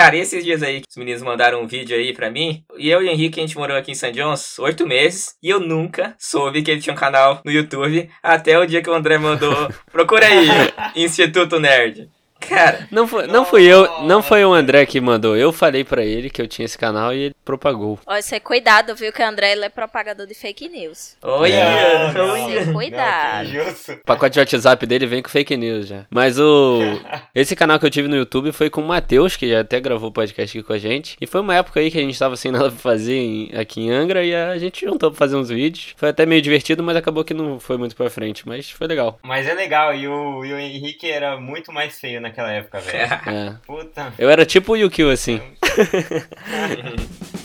Cara, esses dias aí que os meninos mandaram um vídeo aí pra mim, e eu e o Henrique, a gente morou aqui em St. John's oito meses, e eu nunca soube que ele tinha um canal no YouTube, até o dia que o André mandou, procura aí, Instituto Nerd. Cara. Não foi, não fui eu, não foi o André que mandou. Eu falei para ele que eu tinha esse canal e ele propagou. Olha, você cuidado, viu? Que o André ele é propagador de fake news. Olha, é. Você cuidado. Não, o pacote de WhatsApp dele vem com fake news já. Mas o. Esse canal que eu tive no YouTube foi com o Matheus, que já até gravou podcast aqui com a gente. E foi uma época aí que a gente tava sem nada pra fazer em, aqui em Angra e a gente juntou pra fazer uns vídeos. Foi até meio divertido, mas acabou que não foi muito pra frente. Mas foi legal. Mas é legal, e o, e o Henrique era muito mais feio, naquela época, velho. É. Puta. Eu era tipo o Yukio, assim.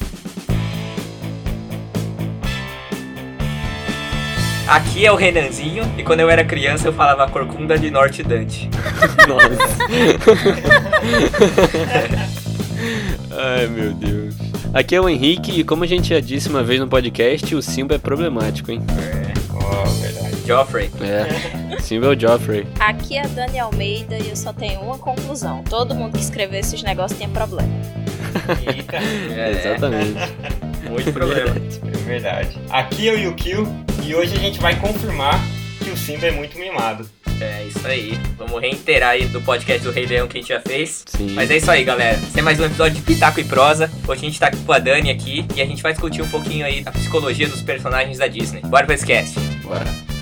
Aqui é o Renanzinho, e quando eu era criança eu falava Corcunda de Norte Dante. Nossa. Ai, meu Deus. Aqui é o Henrique, e como a gente já disse uma vez no podcast, o Simba é problemático, hein? É, oh, verdade. Joffrey. É, Simba é o Joffrey. Aqui é Dani Almeida e eu só tenho uma conclusão. Todo mundo que escreveu esses negócios tinha problema. Eita. É, exatamente. Muito problema. É verdade. Aqui é o Yukio, e hoje a gente vai confirmar que o Simba é muito mimado. É isso aí. Vamos reiterar aí do podcast do Rei Leão que a gente já fez. Sim. Mas é isso aí, galera. Esse é mais um episódio de Pitaco e Prosa. Hoje a gente tá com a Dani aqui e a gente vai discutir um pouquinho aí da psicologia dos personagens da Disney. Bora esse cast. Bora.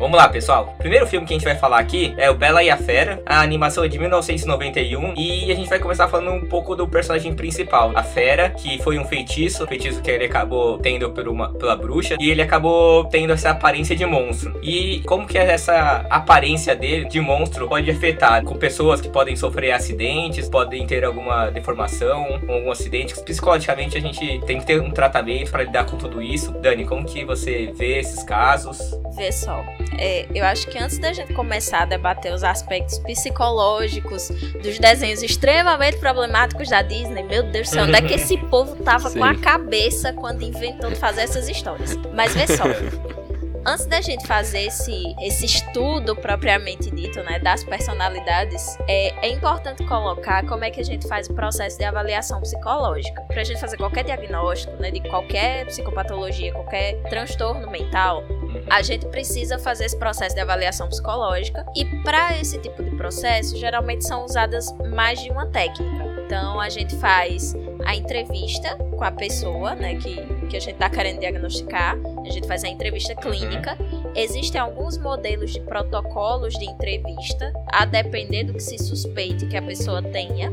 Vamos lá, pessoal. O primeiro filme que a gente vai falar aqui é o Bela e a Fera. A animação é de 1991 e a gente vai começar falando um pouco do personagem principal, a Fera, que foi um feitiço, feitiço que ele acabou tendo por uma, pela bruxa e ele acabou tendo essa aparência de monstro. E como que essa aparência dele de monstro pode afetar com pessoas que podem sofrer acidentes, podem ter alguma deformação, algum acidente. Psicologicamente a gente tem que ter um tratamento para lidar com tudo isso. Dani, como que você vê esses casos? Vê só é, eu acho que antes da gente começar a debater os aspectos psicológicos dos desenhos extremamente problemáticos da Disney, meu Deus do céu, onde é que esse povo tava Sim. com a cabeça quando inventou fazer essas histórias? Mas vê só. Antes da gente fazer esse, esse estudo propriamente dito, né, das personalidades, é, é importante colocar como é que a gente faz o processo de avaliação psicológica. Para a gente fazer qualquer diagnóstico, né, de qualquer psicopatologia, qualquer transtorno mental, a gente precisa fazer esse processo de avaliação psicológica e para esse tipo de processo, geralmente são usadas mais de uma técnica. Então a gente faz a entrevista com a pessoa, né, que, que a gente está querendo diagnosticar. A gente faz a entrevista clínica. Existem alguns modelos de protocolos de entrevista, a depender do que se suspeite que a pessoa tenha.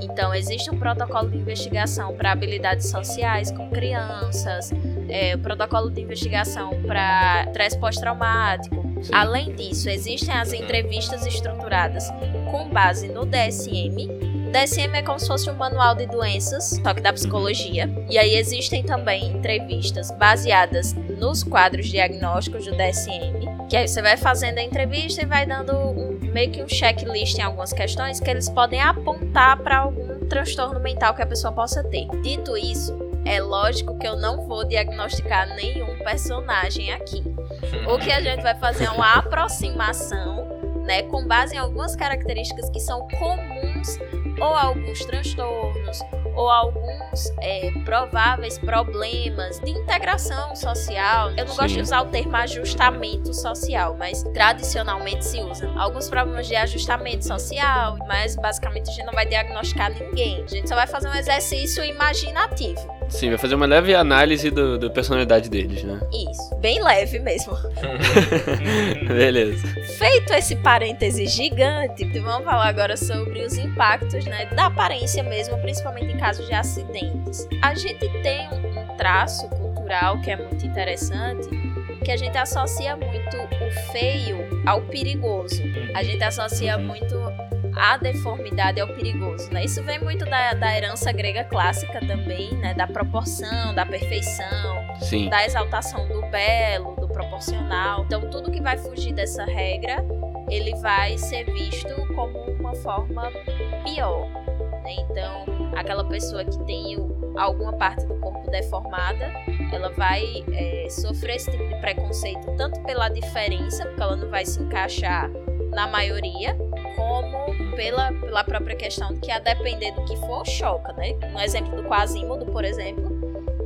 Então, existe um protocolo de investigação para habilidades sociais com crianças, é, o protocolo de investigação para estresse pós-traumático. Além disso, existem as entrevistas estruturadas com base no DSM, DSM é como se fosse um manual de doenças, só que da psicologia. E aí existem também entrevistas baseadas nos quadros diagnósticos do DSM, que aí você vai fazendo a entrevista e vai dando um, meio que um checklist em algumas questões que eles podem apontar para algum transtorno mental que a pessoa possa ter. Dito isso, é lógico que eu não vou diagnosticar nenhum personagem aqui. O que a gente vai fazer é uma aproximação, né, com base em algumas características que são comuns ou alguns transtornos ou alguns é, prováveis problemas de integração social. Eu não Sim. gosto de usar o termo ajustamento social, mas tradicionalmente se usa. Alguns problemas de ajustamento social, mas basicamente a gente não vai diagnosticar ninguém. A gente só vai fazer um exercício imaginativo. Sim, vai fazer uma leve análise do, da personalidade deles, né? Isso, bem leve mesmo. Beleza. Feito esse parêntese gigante, vamos falar agora sobre os impactos né, da aparência mesmo, principalmente em casos de acidentes. A gente tem um traço cultural que é muito interessante, que a gente associa muito o feio ao perigoso. A gente associa muito a deformidade é o perigoso, né? Isso vem muito da, da herança grega clássica também, né? Da proporção, da perfeição, Sim. da exaltação do belo, do proporcional. Então, tudo que vai fugir dessa regra, ele vai ser visto como uma forma pior. Né? Então, aquela pessoa que tem alguma parte do corpo deformada, ela vai é, sofrer esse tipo de preconceito tanto pela diferença, porque ela não vai se encaixar na maioria, como pela, pela própria questão de que a depender do que for, choca, né? No exemplo do Quasimodo, por exemplo,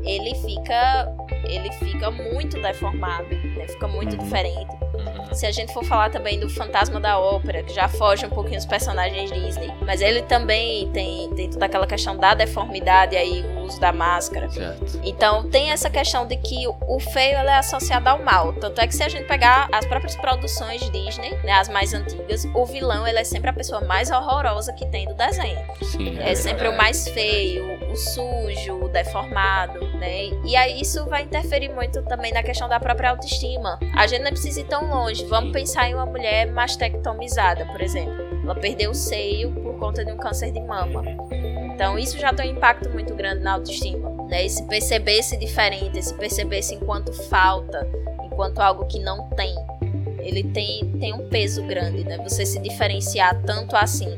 ele fica ele fica muito deformado, né? Fica muito uhum. diferente. Uhum. Se a gente for falar também do Fantasma da Ópera, que já foge um pouquinho dos personagens Disney, mas ele também tem, tem toda aquela questão da deformidade aí, o uso da máscara. Certo. Então tem essa questão de que o feio é associado ao mal. Tanto é que se a gente pegar as próprias produções Disney, né, as mais antigas, o vilão ele é sempre a pessoa mais horrorosa que tem do desenho. Sim, é, é sempre o mais feio, o sujo, o deformado, né? E aí isso vai interferir muito também na questão da própria autoestima. A gente não precisa ir tão longe. Vamos pensar em uma mulher mastectomizada, por exemplo. Ela perdeu o seio por conta de um câncer de mama. Então isso já tem um impacto muito grande na autoestima. Né? E se perceber-se diferente, se perceber-se enquanto falta, enquanto algo que não tem, ele tem, tem um peso grande, né? Você se diferenciar tanto assim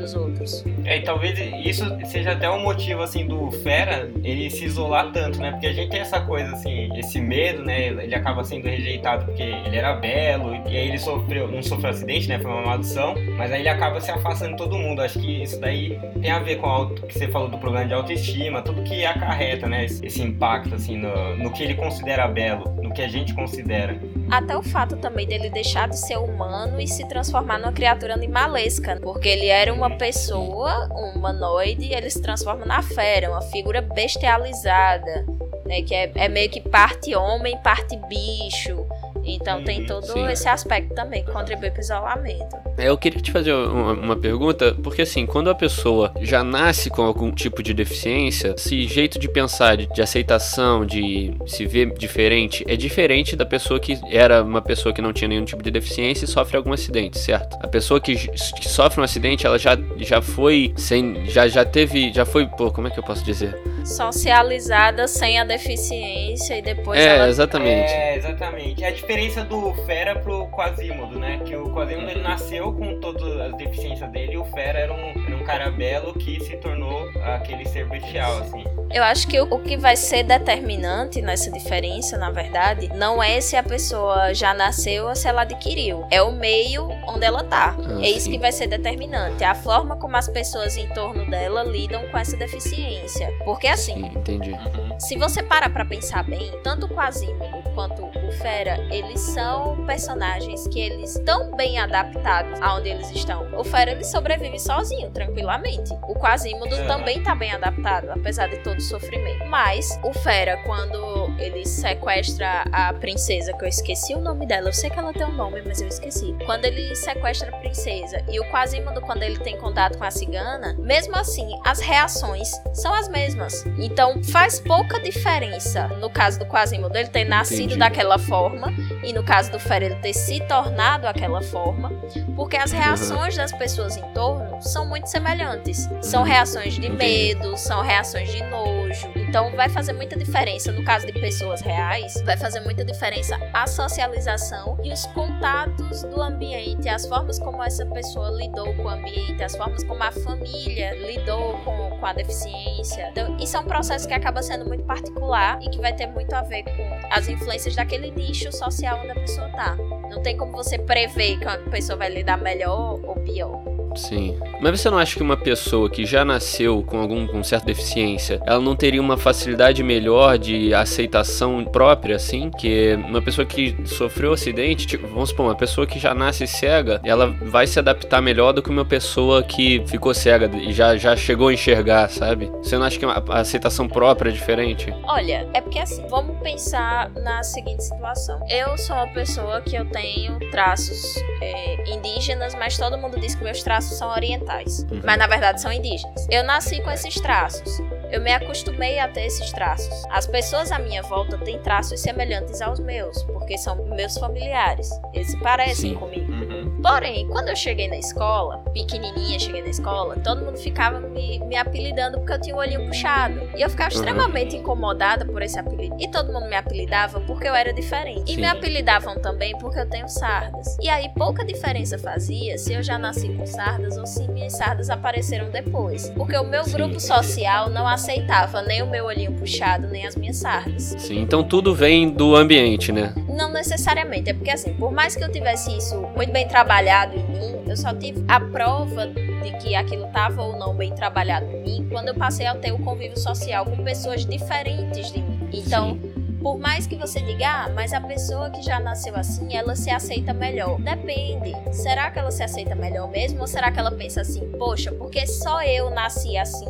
dos outros. É, e talvez isso seja até um motivo, assim, do Fera ele se isolar tanto, né? Porque a gente tem essa coisa, assim, esse medo, né? Ele acaba sendo rejeitado porque ele era belo, e aí ele sofreu, não sofreu acidente, né? Foi uma maldição, mas aí ele acaba se afastando de todo mundo. Acho que isso daí tem a ver com o que você falou do problema de autoestima, tudo que acarreta, né? Esse, impacto, assim, no, no que ele considera belo, no que a gente considera. Até o fato também dele deixar de ser humano e se transformar numa criatura animalesca, porque ele era uma pessoa, um humanoide, e ele se transforma na fera, uma figura bestializada, né, que é, é meio que parte homem, parte bicho. Então tem todo Sim. esse aspecto também que contribui para o isolamento. É, eu queria te fazer uma, uma, pergunta, porque assim, quando a pessoa já nasce com algum tipo de deficiência, esse jeito de pensar, de, de aceitação, de se ver diferente, é diferente da pessoa que era uma pessoa que não tinha nenhum tipo de deficiência e sofre algum acidente, certo? A pessoa que, que sofre um acidente, ela já, já foi sem. Já, já teve. Já foi. Pô, como é que eu posso dizer? Socializada sem a deficiência e depois. É, ela... exatamente. É, exatamente. É a diferença do Fera pro Quasimodo, né? Que o Quasimodo ele nasceu com todas as deficiências dele e o Fera era um, era um cara belo que se tornou aquele ser bestial, assim. Eu acho que o que vai ser determinante nessa diferença, na verdade, não é se a pessoa já nasceu ou se ela adquiriu. É o meio onde ela tá. Ah, é isso sim. que vai ser determinante. É a forma como as pessoas em torno dela lidam com essa deficiência. Porque assim, sim, entendi. se você parar pra pensar bem, tanto o Quasimodo quanto o Fera, eles são personagens que eles estão bem adaptados aonde eles estão. O Fera, ele sobrevive sozinho, tranquilamente. O Quasimodo é. também tá bem adaptado, apesar de todo sofrimento. Mas o Fera, quando ele sequestra a princesa, que eu esqueci o nome dela, eu sei que ela tem um nome, mas eu esqueci. Quando ele sequestra a princesa e o Quasimodo, quando ele tem contato com a cigana, mesmo assim, as reações são as mesmas. Então faz pouca diferença no caso do Quasimodo ele ter nascido Entendi. daquela forma e no caso do Fera ele ter se tornado aquela forma, porque as reações uhum. das pessoas em torno são muito semelhantes. São uhum. reações de medo, são reações de nojo Então vai fazer muita diferença no caso de pessoas reais, vai fazer muita diferença a socialização e os contatos do ambiente, as formas como essa pessoa lidou com o ambiente, as formas como a família lidou com, com a deficiência. Então, isso é um processo que acaba sendo muito particular e que vai ter muito a ver com as influências daquele nicho social onde a pessoa tá. Não tem como você prever que uma pessoa vai lidar melhor ou pior. Sim. Mas você não acha que uma pessoa que já nasceu com algum com certa deficiência, ela não teria uma facilidade melhor de aceitação própria, assim? Que uma pessoa que sofreu acidente, tipo, vamos supor, uma pessoa que já nasce cega, ela vai se adaptar melhor do que uma pessoa que ficou cega e já, já chegou a enxergar, sabe? Você não acha que a aceitação própria é diferente? Olha, é porque assim, vamos pensar na seguinte situação. Eu sou uma pessoa que eu tenho traços é, indígenas, mas todo mundo diz que meus traços traços são orientais, uhum. mas na verdade são indígenas. Eu nasci com esses traços. Eu me acostumei a ter esses traços. As pessoas à minha volta têm traços semelhantes aos meus, porque são meus familiares. Eles se parecem Sim. comigo. Uhum. Porém, quando eu cheguei na escola, pequenininha, cheguei na escola, todo mundo ficava me, me apelidando porque eu tinha o olhinho puxado. E eu ficava uhum. extremamente incomodada por esse apelido. E todo mundo me apelidava porque eu era diferente. E me apelidavam também porque eu tenho sardas. E aí pouca diferença fazia se eu já nasci com sardas ou se minhas sardas apareceram depois. Porque o meu Sim. grupo social não aceitava nem o meu olhinho puxado, nem as minhas sardas. Sim, então tudo vem do ambiente, né? Não necessariamente, é porque assim, por mais que eu tivesse isso muito bem trabalhado, em mim, eu só tive a prova de que aquilo estava ou não bem trabalhado em mim quando eu passei a ter o convívio social com pessoas diferentes de mim. Então, Sim por mais que você diga, ah, mas a pessoa que já nasceu assim, ela se aceita melhor. Depende. Será que ela se aceita melhor mesmo? Ou será que ela pensa assim, poxa, porque só eu nasci assim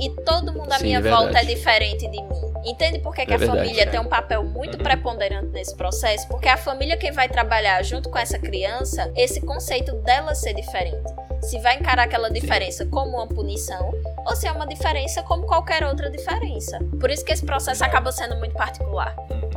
e todo mundo à Sim, minha é volta é diferente de mim? Entende por que, é que a verdade, família tem um papel muito uhum. preponderante nesse processo? Porque a família quem vai trabalhar junto com essa criança, esse conceito dela ser diferente. Se vai encarar aquela diferença como uma punição ou se é uma diferença como qualquer outra diferença. Por isso que esse processo acaba sendo muito particular. Uhum.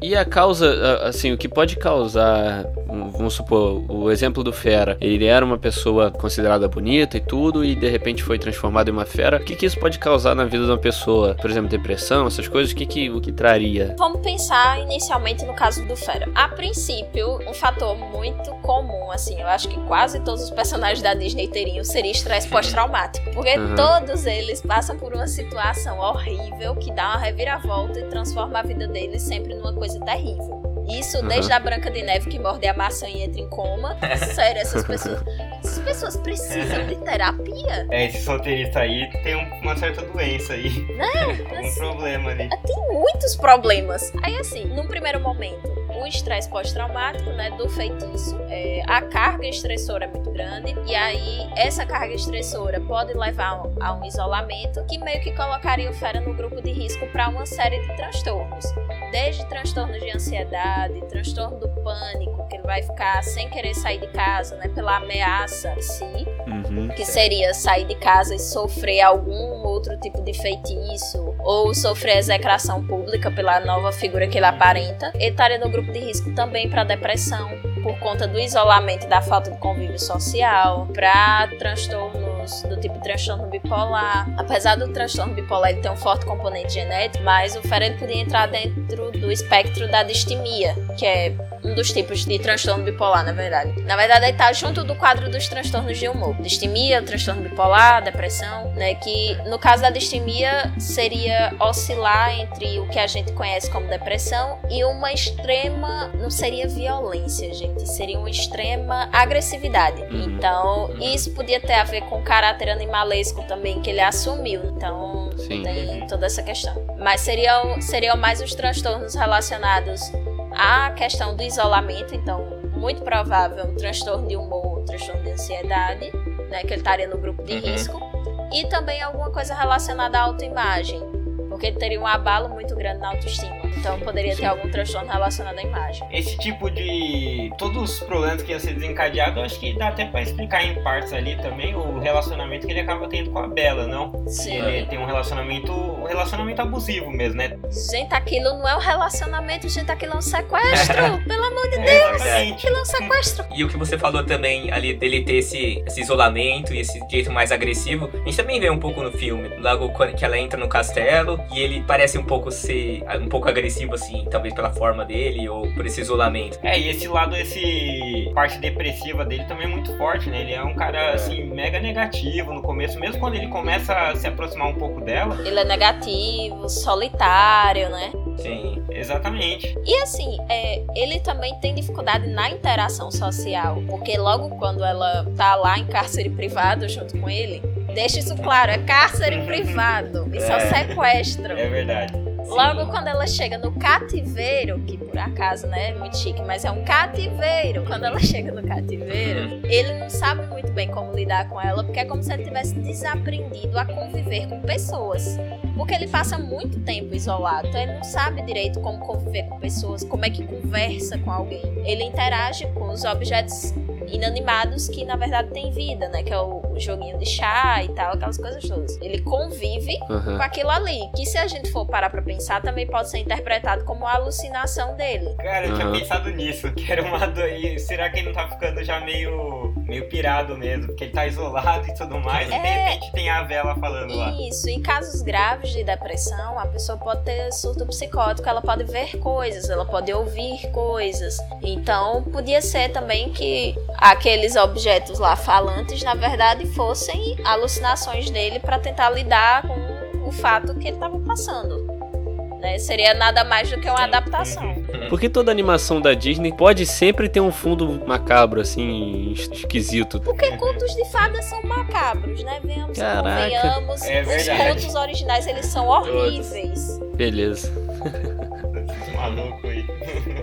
E a causa, assim, o que pode causar, vamos supor, o exemplo do Fera, ele era uma pessoa considerada bonita e tudo, e de repente foi transformado em uma fera. O que, que isso pode causar na vida de uma pessoa? Por exemplo, depressão, essas coisas, o que, que, o que traria? Vamos pensar inicialmente no caso do Fera. A princípio, um fator muito comum, assim, eu acho que quase todos os personagens da Disney teriam seria estresse pós-traumático. Porque uhum. todos eles passam por uma situação horrível que dá uma reviravolta e transforma a vida deles sempre sempre numa coisa terrível. Isso uhum. desde a Branca de Neve que morde a maçã e entra em coma. Sério, essas pessoas. Essas pessoas precisam de terapia. É, esse solteirista aí tem uma certa doença aí. Né? um assim, problema ali. Tem muitos problemas. Aí assim, num primeiro momento, o estresse pós-traumático, né, do feitiço, é, a carga estressora é muito grande e aí essa carga estressora pode levar a um isolamento que meio que colocaria o fera no grupo de risco para uma série de transtornos desde transtornos de ansiedade, transtorno do pânico, que ele vai ficar sem querer sair de casa, né, pela ameaça em si, uhum, que seria sair de casa e sofrer algum outro tipo de feitiço, ou sofrer execração pública pela nova figura que ele aparenta. Ele estaria no grupo de risco também para depressão, por conta do isolamento e da falta de convívio social, para transtornos do tipo transtorno bipolar. Apesar do transtorno bipolar ele ter um forte componente genético, mas o Fer ele podia entrar dentro do espectro da distimia, que é um dos tipos de transtorno bipolar, na verdade. Na verdade, ele tá junto do quadro dos transtornos de humor. Distimia, transtorno bipolar, depressão, né? Que no caso da distimia seria oscilar entre o que a gente conhece como depressão e uma extrema, não seria violência, gente, seria uma extrema agressividade. Uhum. Então, isso podia ter a ver com o caráter animalesco também que ele assumiu. Então, Sim. tem toda essa questão. Mas seriam, seriam mais os transtornos relacionados a questão do isolamento, então, muito provável um transtorno de humor, um transtorno de ansiedade, né, que ele estaria no grupo de uhum. risco, e também alguma coisa relacionada à autoimagem, porque ele teria um abalo muito grande na autoestima. Então poderia Sim. ter algum transtorno relacionado à imagem. Esse tipo de. Todos os problemas que iam ser desencadeados, eu acho que dá até pra explicar em partes ali também o relacionamento que ele acaba tendo com a Bela, não? Sim. Ele tem um relacionamento. Um relacionamento abusivo mesmo, né? Gente, aquilo não é um relacionamento, gente, aquilo é um sequestro. pelo amor de é, Deus. É, aquilo é um sequestro. E o que você falou também ali dele ter esse, esse isolamento e esse jeito mais agressivo, a gente também vê um pouco no filme. Logo que ela entra no castelo e ele parece um pouco ser um pouco agressivo agressivo, assim, talvez pela forma dele ou por esse isolamento. É, e esse lado, esse parte depressiva dele também é muito forte, né? Ele é um cara, é. assim, mega negativo no começo, mesmo quando ele começa a se aproximar um pouco dela. Ele é negativo, solitário, né? Sim, exatamente. E assim, é, ele também tem dificuldade na interação social, porque logo quando ela tá lá em cárcere privado junto com ele, deixa isso claro, é cárcere privado, isso é, é sequestro. É verdade. Logo quando ela chega no cativeiro, que por acaso, né, é muito chique, mas é um cativeiro. Quando ela chega no cativeiro, ele não sabe muito bem como lidar com ela, porque é como se ele tivesse desaprendido a conviver com pessoas. Porque ele passa muito tempo isolado, então ele não sabe direito como conviver com pessoas, como é que conversa com alguém. Ele interage com os objetos inanimados que na verdade têm vida, né? Que é o, joguinho de chá e tal, aquelas coisas todas. Ele convive uhum. com aquilo ali, que se a gente for parar pra pensar, também pode ser interpretado como uma alucinação dele. Cara, eu uhum. tinha pensado nisso, que era uma do... Será que ele não tá ficando já meio meio pirado mesmo, porque ele tá isolado e tudo mais, é... e de é. repente tem a vela falando Isso. lá. Isso, em casos graves de depressão, a pessoa pode ter surto psicótico, ela pode ver coisas, ela pode ouvir coisas. Então, podia ser também que aqueles objetos lá falantes, na verdade, fossem alucinações dele para tentar lidar com o fato que ele estava passando. Né? Seria nada mais do que uma adaptação. Porque toda animação da Disney pode sempre ter um fundo macabro, assim, esquisito. Porque contos de fadas são macabros, né? Venhamos Caraca. convenhamos. É Os verdade. contos originais, eles são horríveis. Beleza. Maluco aí.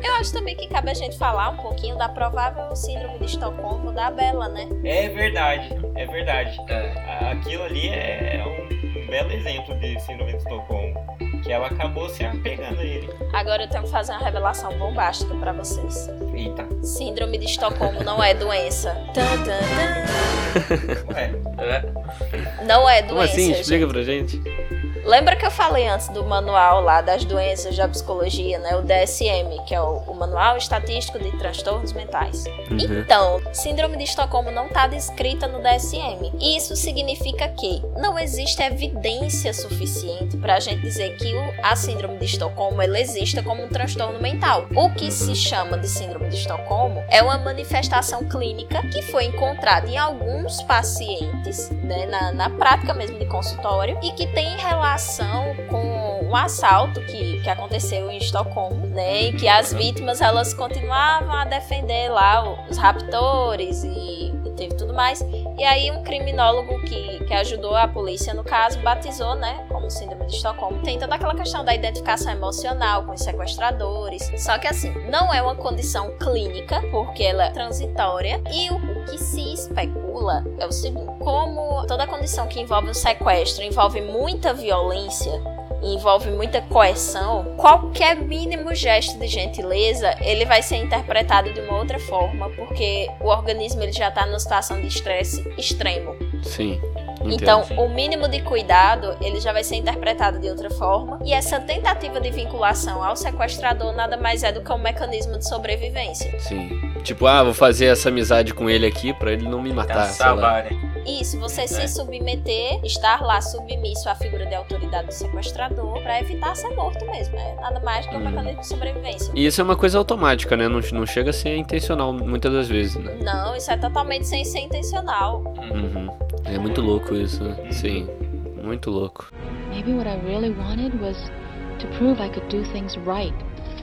Eu acho também que cabe a gente falar um pouquinho da provável síndrome de Estocolmo da Bela, né? É verdade, é verdade. É. Aquilo ali é um, um belo exemplo de síndrome de Estocolmo. Que ela acabou se apegando a ele. Agora eu tenho que fazer uma revelação bombástica pra vocês. Eita. Síndrome de Estocolmo não é doença. Tan, tan, Ué, É. Não é Como doença. assim? gente. Explica pra gente. Lembra que eu falei antes do manual lá das doenças da psicologia, né? O DSM, que é o, o Manual Estatístico de Transtornos Mentais. Uhum. Então, síndrome de Estocolmo não está descrita no DSM. Isso significa que não existe evidência suficiente para a gente dizer que o- a síndrome de Estocolmo ela exista como um transtorno mental. O que se chama de síndrome de Estocolmo é uma manifestação clínica que foi encontrada em alguns pacientes, né, na, na prática mesmo de consultório, e que tem com um assalto que, que aconteceu em Estocolmo, né, e que as vítimas elas continuavam a defender lá os raptores e, e teve tudo mais. E aí um criminólogo que, que ajudou a polícia no caso batizou, né, como síndrome de Estocolmo. Tem toda aquela questão da identificação emocional com os sequestradores. Só que assim, não é uma condição clínica, porque ela é transitória. E o, que se especula é o seguinte: como toda condição que envolve um sequestro envolve muita violência, envolve muita coerção, qualquer mínimo gesto de gentileza, ele vai ser interpretado de uma outra forma, porque o organismo ele já está numa situação de estresse extremo. Sim. Então, entendo. o mínimo de cuidado, ele já vai ser interpretado de outra forma, e essa tentativa de vinculação ao sequestrador nada mais é do que um mecanismo de sobrevivência. Sim. Tipo, ah, vou fazer essa amizade com ele aqui pra ele não me matar. sei lá. né? Isso, você É. se submeter, estar lá submisso à figura de autoridade do sequestrador pra evitar ser morto mesmo. É nada mais que um Uhum. mecanismo de sobrevivência. E isso é uma coisa automática, né? Não, não chega a ser intencional muitas das vezes, né? Não, isso é totalmente sem ser intencional. Uhum. É muito louco isso, né? Sim. Muito louco. Maybe what I really wanted was to prove I could do things right.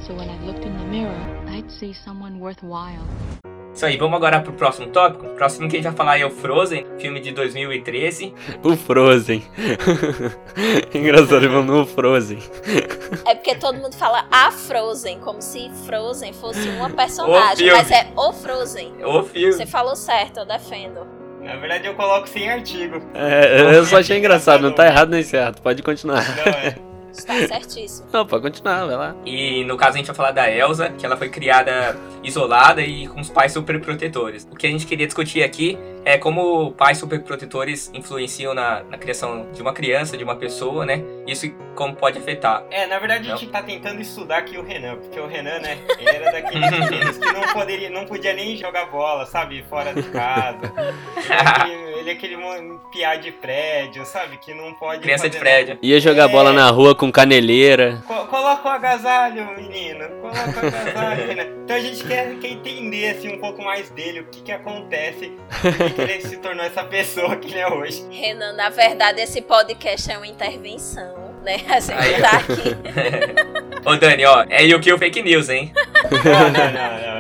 So when I looked in the mirror, I'd see someone worthwhile. Isso aí, vamos agora pro próximo tópico. O próximo que a gente vai falar é o Frozen, filme de 2013. O Frozen. Engraçado, ele falou o Frozen. É porque todo mundo fala a Frozen, como se Frozen fosse uma personagem, mas é o Frozen. O filme. Você falou certo, eu defendo. na verdade eu coloco sem artigo. É, eu só achei engraçado, não tá errado nem certo. Pode continuar. Não, é. Está certíssimo. Não, pode continuar, vai lá. E no caso a gente vai falar da Elsa, que ela foi criada isolada e com os pais super protetores. O que a gente queria discutir aqui é como pais super protetores influenciam na, na criação de uma criança, de uma pessoa, né? Isso como pode afetar. É, na verdade a gente tá tentando estudar aqui o Renan, porque o Renan, né, ele era daqueles meninos que não, poderia, não podia nem jogar bola, sabe, fora de casa. Ele, ele é aquele mo- piá de prédio, sabe, que não pode Criança de prédio. Ia jogar É. bola na rua com caneleira. Co- coloca o agasalho, menino. Coloca o agasalho, Renan. Então a gente quer, quer entender assim, um pouco mais dele, o que que acontece, que ele se tornou essa pessoa que ele é hoje. Renan, na verdade, esse podcast é uma intervenção, né? A gente Aí. tá aqui. Ô Dani, ó, é You Kill Fake News, hein? Não, não, não, não.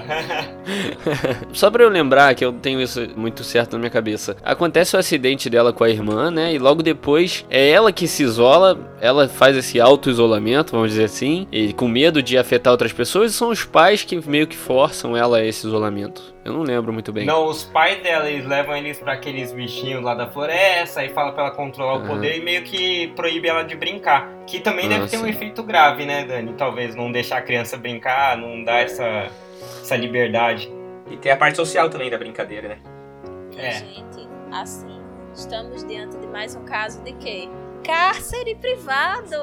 Só pra eu lembrar que eu tenho isso muito certo na minha cabeça. Acontece o acidente dela com a irmã, né? E logo depois é ela que se isola, ela faz esse auto-isolamento, vamos dizer assim, e com medo de afetar outras pessoas, e são os pais que meio que forçam ela a esse isolamento. Eu não lembro muito bem. Não, os pais dela, eles levam eles pra aqueles bichinhos lá da floresta e fala pra ela controlar o Aham. poder e meio que proíbe ela de brincar. Que também Ah, deve ter um efeito grave, né, Dani? Talvez não deixar a criança brincar, não dar essa, essa liberdade. E tem a parte social também da brincadeira, né? É. Gente, assim, estamos diante de mais um caso de quê? Cárcere privado!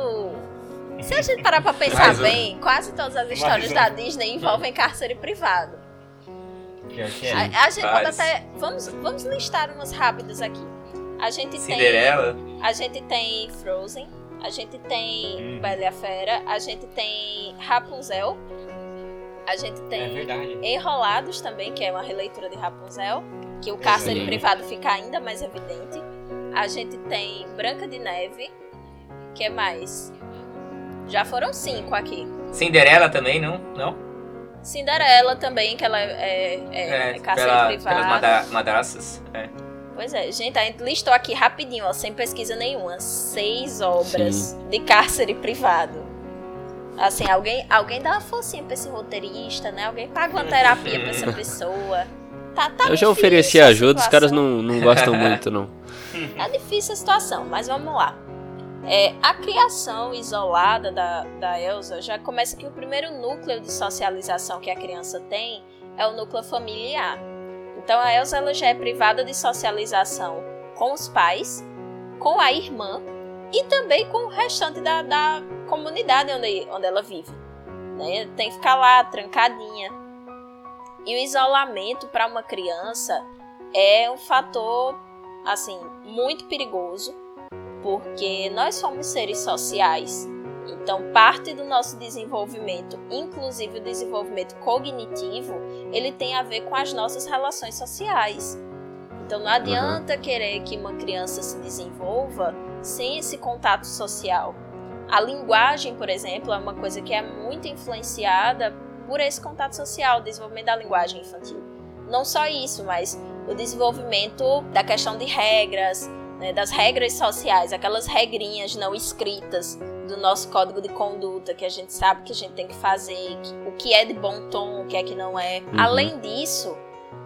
Se a gente parar pra pensar Mais um. bem, quase todas as histórias um. da Disney envolvem cárcere privado. Que é. A, a gente pode até. Vamos, vamos listar umas rápidas aqui. A gente tem. Cinderela. A gente tem Frozen. A gente tem Hum. Bela e a Fera. A gente tem Rapunzel. A gente É tem verdade. Enrolados também, que é uma releitura de Rapunzel. Que o cárcere privado fica ainda mais evidente. A gente tem Branca de Neve. que é mais? Já foram cinco aqui. Cinderela também, não? Não? Cinderela também, que ela é, é, é, é cárcere pela, privado. pelas madraças. É. Pois é, gente, a gente listou aqui rapidinho, ó, sem pesquisa nenhuma, seis obras de cárcere privado. Assim, alguém, alguém dá uma forcinha pra esse roteirista, né? Alguém paga uma terapia pra essa pessoa. Tá, tá Eu já ofereci ajuda, os caras não, não gostam muito, não. Tá difícil a situação, mas vamos lá. É, a criação isolada da, da Elsa já começa que o primeiro núcleo de socialização que a criança tem é o núcleo familiar. Então a Elsa ela já é privada de socialização com os pais, com a irmã e também com o restante da, da comunidade onde, onde ela vive. né? Tem que ficar lá trancadinha. E o isolamento para uma criança é um fator assim muito perigoso porque nós somos seres sociais. Então, parte do nosso desenvolvimento, inclusive o desenvolvimento cognitivo, ele tem a ver com as nossas relações sociais. Então, não adianta querer que uma criança se desenvolva sem esse contato social. A linguagem, por exemplo, é uma coisa que é muito influenciada por esse contato social, o desenvolvimento da linguagem infantil. Não só isso, mas o desenvolvimento da questão de regras, né, das regras sociais, aquelas regrinhas não escritas do nosso código de conduta, que a gente sabe que a gente tem que fazer, o que é de bom tom, o que é que não é. Uhum. Além disso,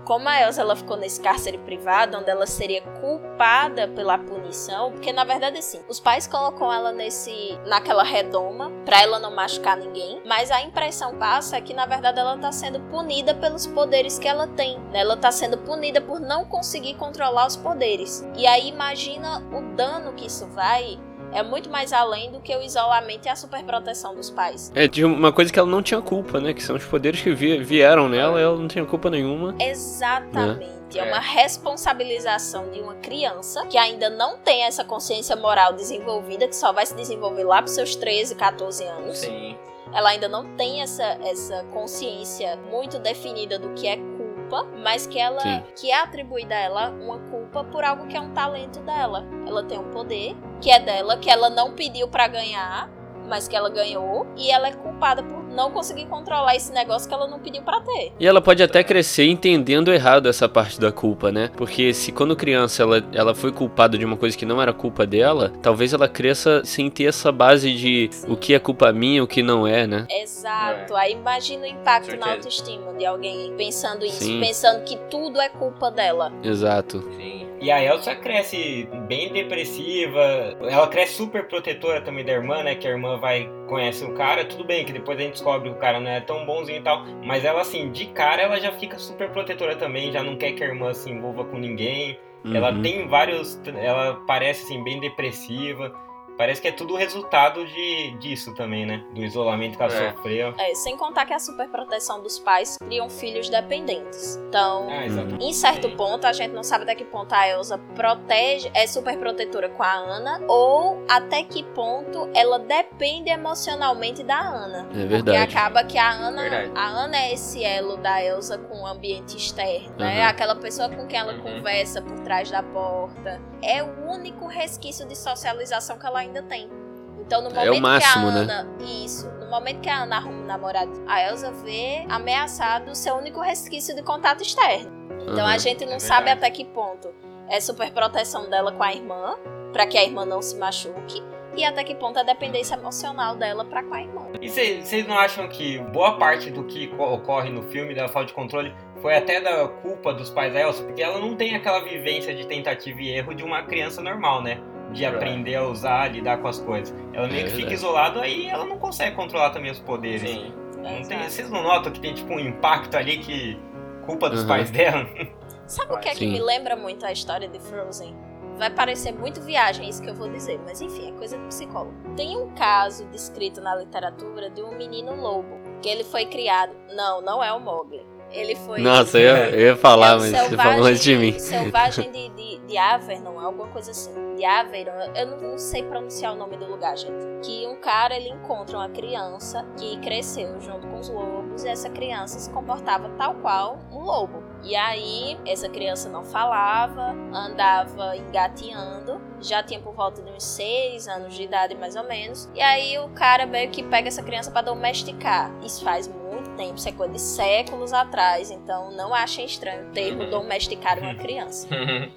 como a Elsa ela ficou nesse cárcere privado, onde ela seria culpada pela punição, porque na verdade assim, os pais colocam ela nesse naquela redoma pra ela não machucar ninguém, mas a impressão passa é que na verdade ela tá sendo punida pelos poderes que ela tem, né? Ela tá sendo punida por não conseguir controlar os poderes. E aí imagina o dano que isso vai é muito mais além do que o isolamento e a superproteção dos pais. É de uma coisa que ela não tinha culpa, né? Que são os poderes que vi- vieram nela e ela não tinha culpa nenhuma. Exatamente. É. É. uma responsabilização de uma criança que ainda não tem essa consciência moral desenvolvida, que só vai se desenvolver lá pros seus 13, 14 anos. Sim. Ela ainda não tem essa, essa consciência muito definida do que é culpa, mas que ela Sim. que é atribuída a ela uma culpa por algo que é um talento dela. Ela tem um poder que é dela, que ela não pediu pra ganhar, mas que ela ganhou, e ela é culpada por não conseguir controlar esse negócio que ela não pediu pra ter. E ela pode até crescer entendendo errado essa parte da culpa, né? Porque se quando criança ela, ela foi culpada de uma coisa que não era culpa dela, talvez ela cresça sem ter essa base de o que é culpa minha, o que não é, né? Exato. Aí imagina o impacto na autoestima de alguém pensando isso, Sim. pensando que tudo é culpa dela. Exato. Sim. E a Elsa cresce bem depressiva, ela cresce super protetora também da irmã, né? Que a irmã vai, conhece o cara, tudo bem que depois a gente descobre que o cara não é tão bonzinho e tal, mas ela assim, de cara ela já fica super protetora também, já não quer que a irmã se envolva com ninguém. Ela Uhum. tem vários, ela parece assim bem depressiva. Parece que é tudo resultado de, disso também, né? Do isolamento que ela É. sofreu. É, sem contar que a superproteção dos pais criam filhos dependentes. Então, Ah, em certo ponto, a gente não sabe até que ponto a Elsa protege, é super protetora com a Ana, ou até que ponto ela depende emocionalmente da Ana. É Porque verdade. acaba que a Ana, Verdade. a Ana é esse elo da Elsa com o ambiente externo, né? Uhum. Aquela pessoa com quem ela Uhum. conversa por trás da porta. É o único resquício de socialização que ela ainda tem. Então, no É momento o máximo, que a né? Ana, isso, no momento que a Ana arruma um namorado, a Elsa vê ameaçado o seu único resquício de contato externo. Então, a Uhum. gente não É sabe até que ponto é super proteção dela com a irmã, pra que a irmã não se machuque, e até que ponto é dependência emocional dela pra com a irmã. E vocês não acham que boa parte do que co- ocorre no filme da falta de controle foi até da culpa dos pais da Elsa? Porque ela não tem aquela vivência de tentativa e erro de uma criança normal, né? De É. aprender a usar, lidar com as coisas. Ela meio É que fica verdade. isolada aí ela não consegue controlar também os poderes. Sim. Não tem- Exato. vocês não notam que tem tipo um impacto ali que culpa dos Uhum. pais dela? Sabe o que é que Sim. me lembra muito a história de Frozen? Vai parecer muito viagem isso que eu vou dizer, mas enfim, é coisa de psicólogo. Tem um caso descrito na literatura de um menino lobo, que ele foi criado. Não, não é o Mogli. Ele foi. Nossa, eu, ia- eu ia falar, é o mas você falou antes de mim. Selvagem de, de, de Avernon, alguma coisa assim. De Avernon, eu não, não sei pronunciar o nome do lugar, gente. Que um cara ele encontra uma criança que cresceu junto com os lobos e essa criança se comportava tal qual um lobo. E aí, essa criança não falava, andava engateando, já tinha por volta de uns 6 anos de idade mais ou menos. E aí o cara meio que pega essa criança para domesticar. Isso faz muito tempo, isso é coisa de séculos atrás, então não achem estranho o termo domesticar uma criança.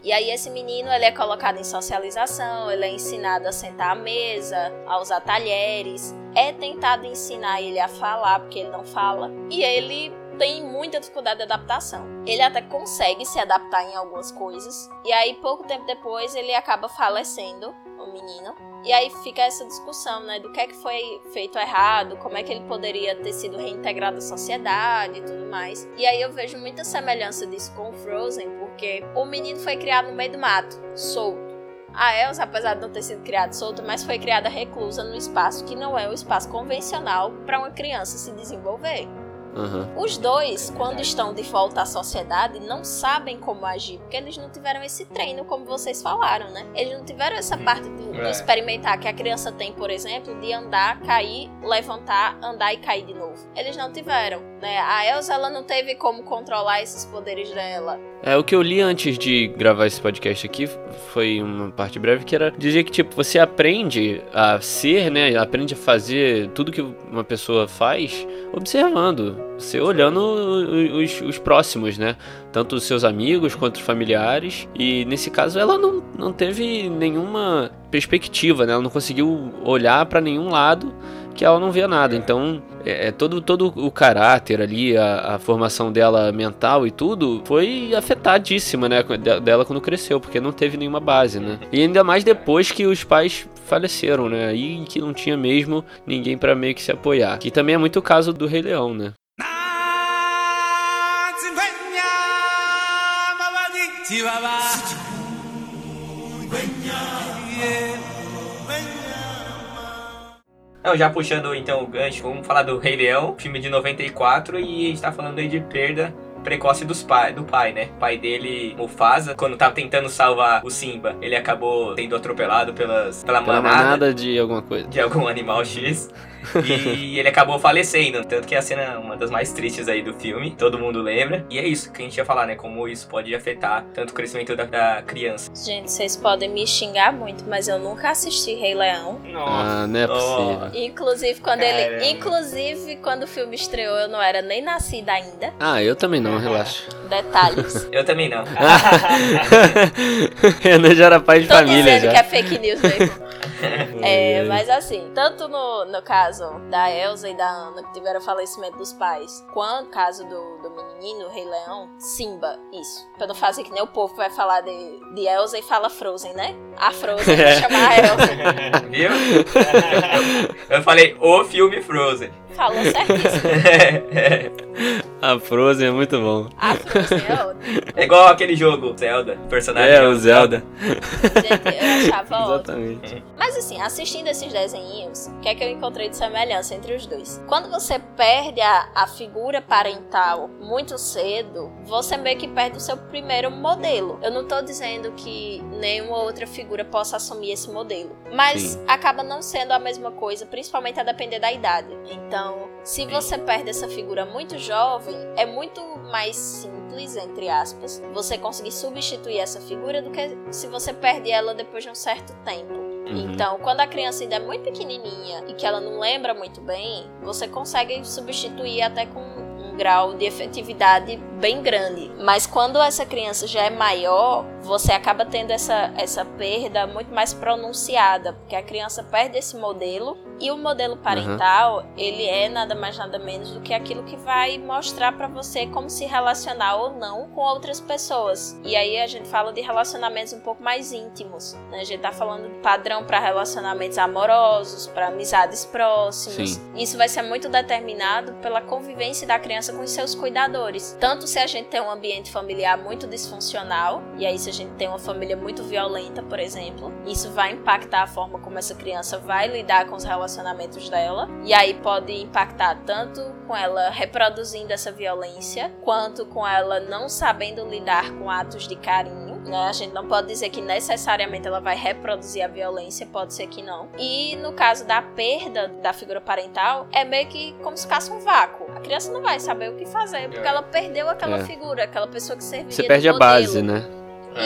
E aí esse menino, ele é colocado em socialização, ele é ensinado a sentar à mesa, a usar talheres, é tentado ensinar ele a falar, porque ele não fala, e ele tem muita dificuldade de adaptação. Ele até consegue se adaptar em algumas coisas, e aí pouco tempo depois ele acaba falecendo, o menino. E aí fica essa discussão, né, do que é que foi feito errado, como é que ele poderia ter sido reintegrado à sociedade e tudo mais. E aí eu vejo muita semelhança disso com Frozen, porque o menino foi criado no meio do mato, solto. A Elsa, apesar de não ter sido criada solta, mas foi criada reclusa no espaço que não é o espaço convencional para uma criança se desenvolver. Aham. Os dois, quando estão de volta à sociedade, não sabem como agir, porque eles não tiveram esse treino, como vocês falaram, né? Eles não tiveram essa parte do, do É. experimentar que a criança tem, por exemplo, de andar, cair, levantar, andar e cair de novo. Eles não tiveram, né? A Elsa, ela não teve como controlar esses poderes dela. É, o que eu li antes de gravar esse podcast aqui foi uma parte breve que era dizer que, tipo, você aprende a ser, né? Aprende a fazer tudo que uma pessoa faz observando. Você olhando os, os próximos, né? Tanto os seus amigos quanto os familiares. E nesse caso ela não, não teve nenhuma perspectiva, né? Ela não conseguiu olhar pra nenhum lado que ela não via nada. Então, é, é todo, todo o caráter ali, a, a formação dela mental e tudo, foi afetadíssima, né? de- Dela quando cresceu, porque não teve nenhuma base, né? E ainda mais depois que os pais faleceram, né? Aí que não tinha mesmo ninguém pra meio que se apoiar. Que também é muito o caso do Rei Leão, né? Não, já puxando então o gancho, vamos falar do Rei Leão, filme de 94, e a gente tá falando aí de perda precoce dos pai, do pai, né? O pai dele, Mufasa, quando tava tentando salvar o Simba, ele acabou sendo atropelado pelas, pela, Pela manada, manada de alguma coisa. de algum animal X. e ele acabou falecendo. Tanto que a cena é uma das mais tristes aí do filme. Todo mundo lembra. E é isso que a gente ia falar, né? Como isso pode afetar tanto o crescimento da, da criança. Gente, vocês podem me xingar muito, mas eu nunca assisti Rei Leão. Nossa. Ah, não é Oh. possível. Inclusive, quando ele. Caramba. Inclusive, quando o filme estreou, eu não era nem nascida ainda. Ah, eu também não, relaxa. Detalhes. Eu também não. Renan já era pai de Tô família dizendo já. que é fake news mesmo. É, mas assim, tanto no, no caso da Elsa e da Ana, que tiveram falecimento dos pais, quanto no caso do, do menininho, o Rei Leão, Simba, isso. Pra não fazer que nem o povo vai falar de, de Elsa e fala Frozen, né? A Frozen vai chamar a Elsa. Viu? Eu falei o filme Frozen. Falou certíssimo. A Frozen é muito bom. A Frozen é ótimo. É igual aquele jogo, Zelda. Personagem. É, o Zelda. Gente, eu achava ótimo. Exatamente. Mas assim, assistindo esses desenhinhos, o que é que eu encontrei de semelhança entre os dois? Quando você perde a, a figura parental muito cedo, você meio que perde o seu primeiro modelo. Eu não tô dizendo que nenhuma outra figura possa assumir esse modelo, mas Sim. acaba não sendo a mesma coisa, principalmente a depender da idade. Então, se você perde essa figura muito jovem, é muito mais simples, entre aspas, você conseguir substituir essa figura do que se você perde ela depois de um certo tempo. Uhum. Então, quando a criança ainda é muito pequenininha e que ela não lembra muito bem, você consegue substituir até com grau de efetividade bem grande. Mas quando essa criança já é maior, você acaba tendo essa, essa perda muito mais pronunciada, porque a criança perde esse modelo e o modelo parental, ele é nada mais nada menos do que aquilo que vai mostrar pra você como se relacionar ou não com outras pessoas. E aí a gente fala de relacionamentos um pouco mais íntimos. né? A gente tá falando de padrão para relacionamentos amorosos, para amizades próximas. Sim. Isso vai ser muito determinado pela convivência da criança com os seus cuidadores. Tanto se a gente tem um ambiente familiar muito disfuncional, e aí se a gente tem uma família muito violenta, por exemplo, isso vai impactar a forma como essa criança vai lidar com os relacionamentos dela, e aí pode impactar tanto com ela reproduzindo essa violência, quanto com ela não sabendo lidar com atos de carinho. Né? A gente não pode dizer que necessariamente ela vai reproduzir a violência, pode ser que não. E no caso da perda da figura parental, é meio que como se ficasse um vácuo. A criança não vai saber o que fazer, porque ela perdeu aquela É. figura, aquela pessoa que servia Você de perde a base, né?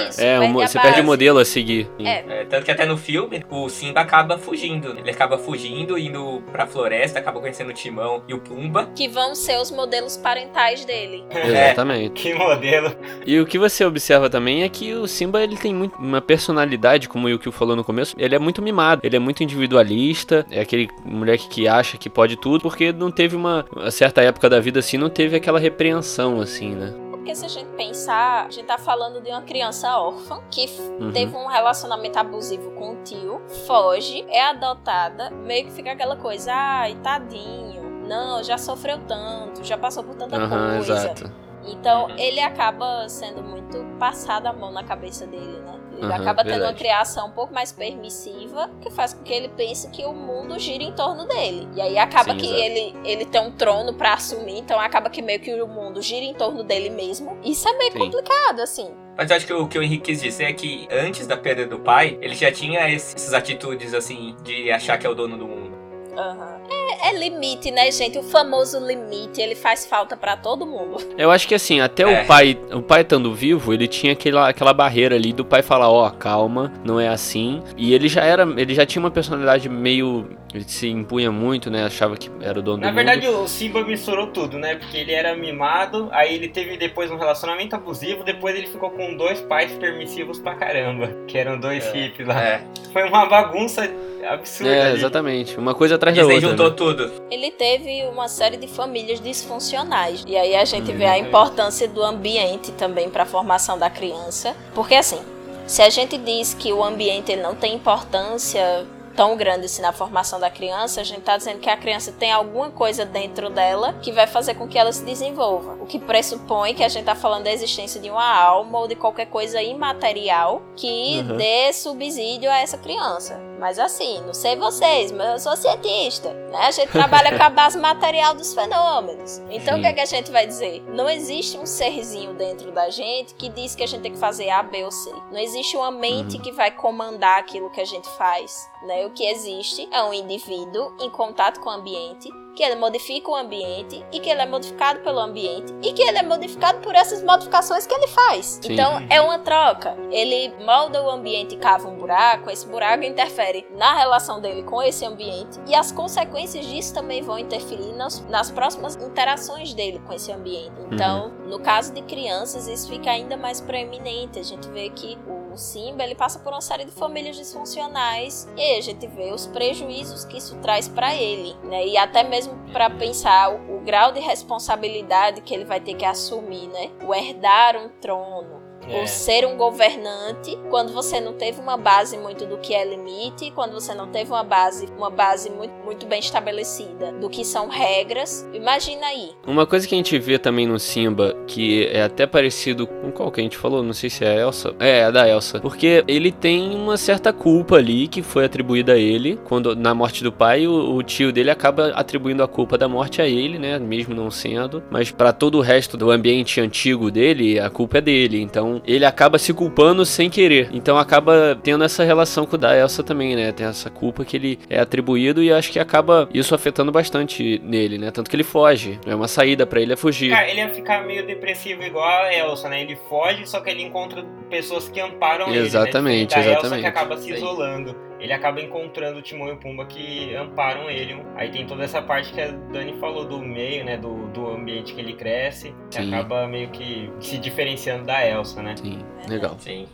Isso, É, um a você perde o modelo a seguir. É. É, tanto que até no filme, o Simba acaba fugindo. Ele acaba fugindo, indo pra floresta, acaba conhecendo o Timão e o Pumba. Que vão ser os modelos parentais dele. Exatamente. Que modelo. E o que você observa também é que o Simba ele tem muito, uma personalidade, como o Yukio falou no começo, ele é muito mimado, ele é muito individualista, é aquele moleque que acha que pode tudo, porque não teve uma, uma certa época da vida assim, não teve aquela repreensão assim, né? Porque se a gente pensar, a gente tá falando de uma criança órfã que Uhum. teve um relacionamento abusivo com o tio, foge, é adotada, meio que fica aquela coisa, ai, tadinho, não, já sofreu tanto, já passou por tanta Aham, coisa. exato. Então, Uhum. ele acaba sendo muito passado a mão na cabeça dele, né? Ele Aham, acaba tendo uma verdade. criação um pouco mais permissiva, que faz com que ele pense que o mundo gira em torno dele. E aí acaba Sim, que exato. ele, ele tem um trono pra assumir, então acaba que meio que o mundo gira em torno dele mesmo. Isso é meio Sim. complicado, assim. Mas eu acho que o que o Henrique quis dizer é que antes da perda do pai, ele já tinha esse- essas atitudes assim de achar que é o dono do mundo. Aham. É, é limite, né, gente? O famoso limite, ele faz falta pra todo mundo. Eu acho que assim, até É. o pai, o pai estando vivo, ele tinha aquela, aquela barreira ali do pai falar, ó, calma, não é assim. E ele já era, ele já tinha uma personalidade meio ele se impunha muito, né? Achava que era o dono Na do verdade, mundo. o Simba misturou tudo, né? Porque ele era mimado, aí ele teve depois um relacionamento abusivo, depois ele ficou com dois pais permissivos pra caramba, que eram dois É. hippies lá. É. Foi uma bagunça absurda. É, ali. exatamente. Uma coisa atrás da Disney outra. juntou né? tudo. Ele teve uma série de famílias disfuncionais. E aí a gente Uhum. vê a importância do ambiente também para a formação da criança. Porque assim, se a gente diz que o ambiente ele não tem importância tão grande assim na formação da criança, a gente tá dizendo que a criança tem alguma coisa dentro dela que vai fazer com que ela se desenvolva. O que pressupõe que a gente tá falando da existência de uma alma ou de qualquer coisa imaterial que Uhum. dê subsídio a essa criança. Mas assim, não sei vocês, mas eu sou cientista, né? A gente trabalha com a base material dos fenômenos. Então o que, é que a gente vai dizer? Não existe um serzinho dentro da gente que diz que a gente tem que fazer A, B ou C. Não existe uma mente Uhum. que vai comandar aquilo que a gente faz, né? O que existe é um indivíduo em contato com o ambiente, que ele modifica o ambiente e que ele é modificado pelo ambiente e que ele é modificado por essas modificações que ele faz. Sim. Então é uma troca. Ele molda o ambiente e cava um buraco, esse buraco interfere na relação dele com esse ambiente e as consequências disso também vão interferir nas, nas próximas interações dele com esse ambiente. Então, no caso de crianças, isso fica ainda mais proeminente. A gente vê que o Simba ele passa por uma série de famílias disfuncionais e a gente vê os prejuízos que isso traz para ele, né? E até mesmo para pensar o, o grau de responsabilidade que ele vai ter que assumir, né? O herdar um trono, É. ou ser um governante quando você não teve uma base muito do que é limite, quando você não teve uma base, uma base muito, muito bem estabelecida do que são regras. Imagina aí. Uma coisa que a gente vê também no Simba, que é até parecido com qual que a gente falou, não sei se é a Elsa. É, é da Elsa. Porque ele tem uma certa culpa ali que foi atribuída a ele. Quando na morte do pai, o, o tio dele acaba atribuindo a culpa da morte a ele, né? Mesmo não sendo. Mas pra todo o resto do ambiente antigo dele, a culpa é dele. Então ele acaba se culpando sem querer. Então acaba tendo essa relação com o da Elsa também, né? Tem essa culpa que ele é atribuído e acho que acaba isso afetando bastante nele, né? Tanto que ele foge. É uma saída pra ele é fugir. Cara, ele ia ficar meio depressivo igual a Elsa, né? Ele foge, só que ele encontra pessoas que amparam ele. Exatamente, né? Diferente da Elsa exatamente. que acaba se Sim. isolando. Ele acaba encontrando o Timão e o Pumba que amparam ele. Aí tem toda essa parte que a Dani falou do meio, né? Do, do ambiente que ele cresce. Que Sim. acaba meio que se diferenciando da Elsa, né? Sim, legal. Sim.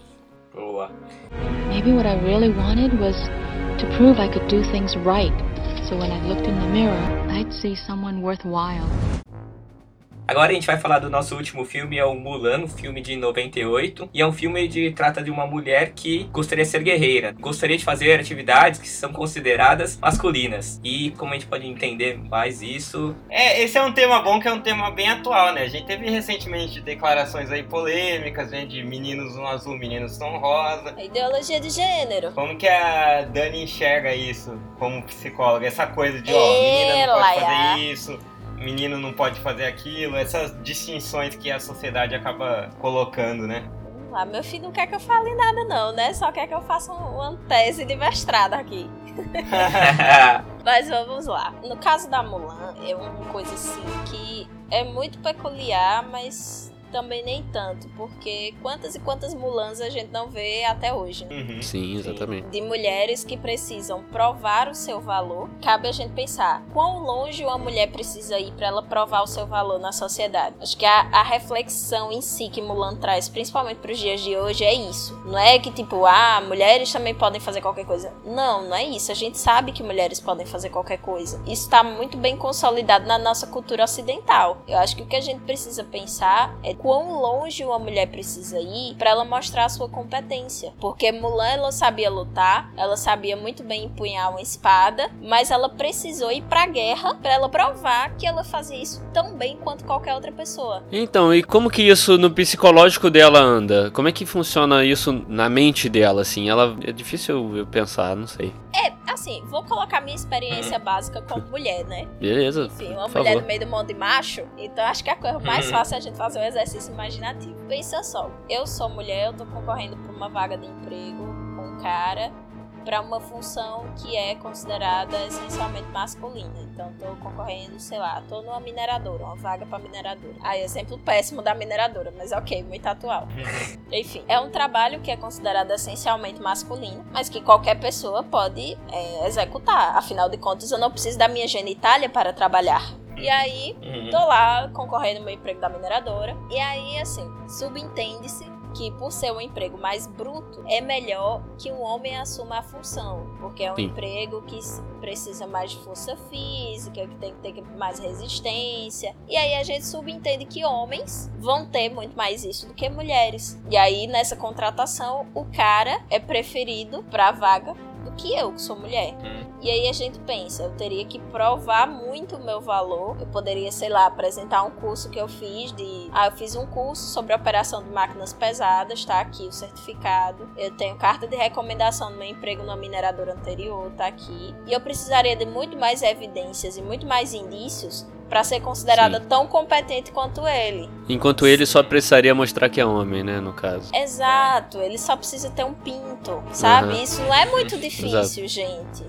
Boa. Maybe what I really wanted was to prove I could do things right. So when I looked in the mirror, I'd see someone worthwhile. Agora a gente vai falar do nosso último filme, é o Mulan, um filme de 98. E é um filme de trata de uma mulher que gostaria de ser guerreira. Gostaria de fazer atividades que são consideradas masculinas. E como a gente pode entender mais isso, É, esse é um tema bom, que é um tema bem atual, né? A gente teve recentemente declarações aí polêmicas, né? De meninos no azul, meninos no rosa. A ideologia de gênero. Como que a Dani enxerga isso como psicóloga? Essa coisa de, ó, menina não Ela, pode é. fazer isso, menino não pode fazer aquilo, essas distinções que a sociedade acaba colocando, né? Lá. Meu filho não quer que eu fale nada, não, né? Só quer que eu faça uma tese de mestrado aqui. Mas vamos lá. No caso da Mulan, é uma coisa assim que é muito peculiar, mas também nem tanto, porque quantas e quantas Mulans a gente não vê até hoje. Né? Uhum. Sim, exatamente. De mulheres que precisam provar o seu valor. Cabe a gente pensar quão longe uma mulher precisa ir para ela provar o seu valor na sociedade. Acho que a, a reflexão em si que Mulan traz, principalmente para os dias de hoje, é isso. Não é que tipo, ah, mulheres também podem fazer qualquer coisa. Não, não é isso. A gente sabe que mulheres podem fazer qualquer coisa. Isso está muito bem consolidado na nossa cultura ocidental. Eu acho que o que a gente precisa pensar é quão longe uma mulher precisa ir para ela mostrar a sua competência. Porque Mulan ela sabia lutar, ela sabia muito bem empunhar uma espada, mas ela precisou ir para a guerra para ela provar que ela fazia isso tão bem quanto qualquer outra pessoa. Então, e como que isso no psicológico dela anda? Como é que funciona isso na mente dela assim? Ela é difícil eu pensar, não sei. É, assim, vou colocar minha experiência básica como mulher, né? Beleza. Enfim, uma mulher favor. no meio do mundo de macho, então acho que a coisa mais Uhum. fácil é a gente fazer um exercício imaginativo. Pensa só, eu sou mulher, eu tô concorrendo por uma vaga de emprego com um cara para uma função que é considerada essencialmente masculina. Então tô concorrendo, sei lá, tô numa mineradora, uma vaga para mineradora. Aí exemplo péssimo da mineradora, mas ok, muito atual. Enfim, é um trabalho que é considerado essencialmente masculino, mas que qualquer pessoa pode é, executar. Afinal de contas, eu não preciso da minha genitália para trabalhar. E aí, Uhum. tô lá concorrendo meu emprego da mineradora. E aí, assim, subentende-se que por ser um emprego mais bruto, é melhor que um homem assuma a função, porque é um Sim. emprego que precisa mais de força física, que tem que ter mais resistência. E aí a gente subentende que homens vão ter muito mais isso do que mulheres. E aí nessa contratação, o cara é preferido para a vaga do que eu, que sou mulher. Hum. E aí a gente pensa, eu teria que provar muito o meu valor. Eu poderia, sei lá, apresentar um curso que eu fiz de. Ah, eu fiz um curso sobre operação de máquinas pesadas, tá aqui o certificado. Eu tenho carta de recomendação no meu emprego na mineradora anterior, tá aqui. E eu precisaria de muito mais evidências e muito mais indícios para ser considerada tão competente quanto ele. Enquanto ele só precisaria mostrar que é homem, né, no caso. Exato, ele só precisa ter um pinto, sabe? Aham. Isso não é muito difícil, gente.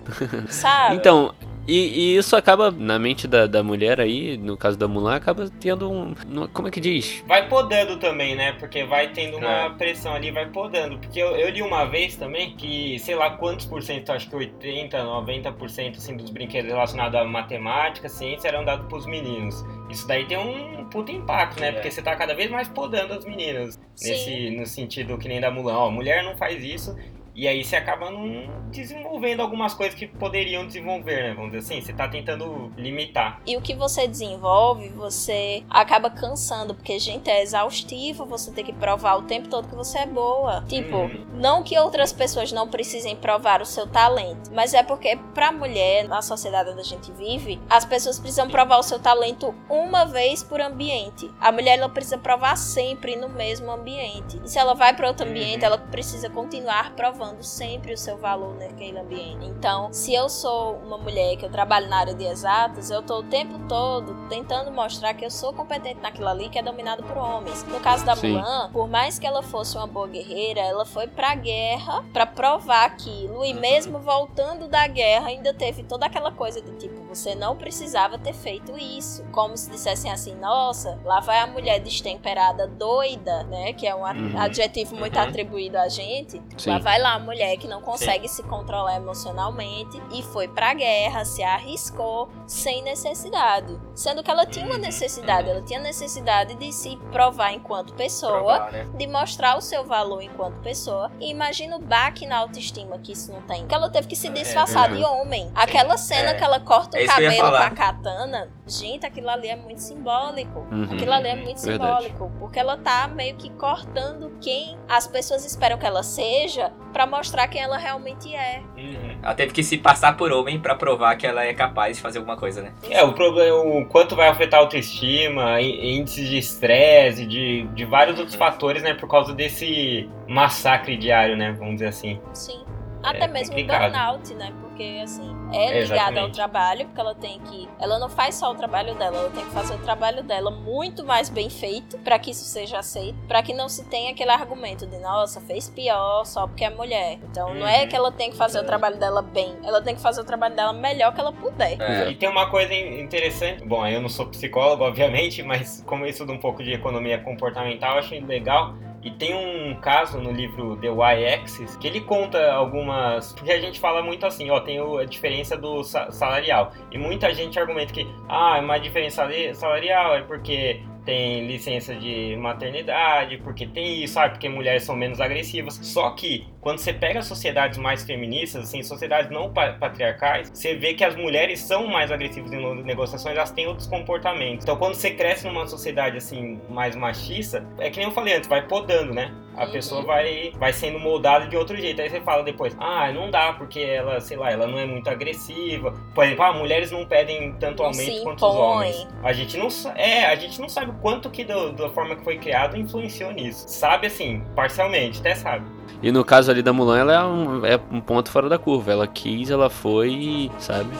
Sabe? Então, e, e isso acaba, na mente da, da mulher aí, no caso da Mulan, acaba tendo um. Como é que diz? Vai podando também, né? Porque vai tendo uma É. pressão ali, vai podando. Porque eu, eu li uma vez também que, sei lá quantos por cento, acho que 80, 90% assim, dos brinquedos relacionados à matemática, ciência, eram dados pros meninos. Isso daí tem um puta impacto, né? É. Porque você tá cada vez mais podando as meninas. Sim. Nesse, no sentido que nem da Mulan. Ó, mulher não faz isso. E aí você acaba não desenvolvendo algumas coisas que poderiam desenvolver, né? Vamos dizer assim. Você tá tentando limitar. E o que você desenvolve, você acaba cansando, porque, gente, é exaustivo você ter que provar o tempo todo que você é boa. Tipo, Uhum. não que outras pessoas não precisem provar o seu talento, mas é porque pra mulher, na sociedade onde a gente vive, as pessoas precisam provar o seu talento uma vez por ambiente. A mulher ela precisa provar sempre no mesmo ambiente. E se ela vai pra outro ambiente, ela precisa continuar provando sempre o seu valor naquele ambiente. Então, se eu sou uma mulher que eu trabalho na área de exatas, eu tô o tempo todo tentando mostrar que eu sou competente naquilo ali que é dominado por homens. No caso da Sim. Mulan, por mais que ela fosse uma boa guerreira, ela foi pra guerra pra provar aquilo e mesmo voltando da guerra ainda teve toda aquela coisa de tipo, você não precisava ter feito isso. Como se dissessem assim, nossa, lá vai a mulher destemperada doida, né, que é um Uhum. adjetivo muito Uhum. atribuído a gente. Sim. Lá vai lá mulher que não consegue se controlar emocionalmente e foi pra guerra, se arriscou sem necessidade. Sendo que ela tinha uma Uhum. necessidade, ela tinha necessidade de se provar enquanto pessoa, Provar, né? de mostrar o seu valor enquanto pessoa. E imagina o baque na autoestima que isso não tem. Que ela teve que se disfarçar verdade. de homem. Aquela cena É. que ela corta É o ia cabelo com a katana, gente, aquilo ali é muito simbólico. Uhum. Aquilo ali é muito Verdade. simbólico, porque ela tá meio que cortando quem as pessoas esperam que ela seja mostrar quem ela realmente é. Uhum. Ela teve que se passar por homem pra provar que ela é capaz de fazer alguma coisa, né? É, o problema, o quanto vai afetar a autoestima, índices de estresse, de, de vários outros fatores, né, por causa desse massacre diário, né, vamos dizer assim. Sim. Até mesmo o complicado. burnout, né? Porque assim, é ligada ao trabalho, porque ela tem que. Ela não faz só o trabalho dela, ela tem que fazer o trabalho dela muito mais bem feito para que isso seja aceito, para que não se tenha aquele argumento de nossa, fez pior só porque é mulher. Então uhum. não é uhum. que ela tem que fazer é. o trabalho dela bem, ela tem que fazer o trabalho dela melhor que ela puder. É. E tem uma coisa interessante, bom, eu não sou psicólogo, obviamente, mas como eu estudo um pouco de economia comportamental, eu achei legal e tem um caso no livro The Y-Axis que ele conta algumas. Porque a gente fala muito assim, ó, tem a diferença do salarial. E muita gente argumenta que, ah, é uma diferença salarial é porque tem licença de maternidade, porque tem isso, sabe? Porque mulheres são menos agressivas. Só que quando você pega sociedades mais feministas, assim, sociedades não patriarcais, você vê que as mulheres são mais agressivas em negociações, elas têm outros comportamentos. Então quando você cresce numa sociedade assim mais machista, é que nem eu falei antes, vai podando, né? A uhum. pessoa vai, vai sendo moldada de outro jeito. Aí você fala depois, ah, não dá porque ela, sei lá, ela não é muito agressiva. Por exemplo, ah, mulheres não pedem tanto não aumento quanto os homens. A gente não é, a gente não sabe o quanto que do, da forma que foi criado influenciou nisso. Sabe assim, parcialmente, até sabe. E no caso ali da Mulan, ela é um, é um ponto fora da curva. Ela quis, ela foi, sabe?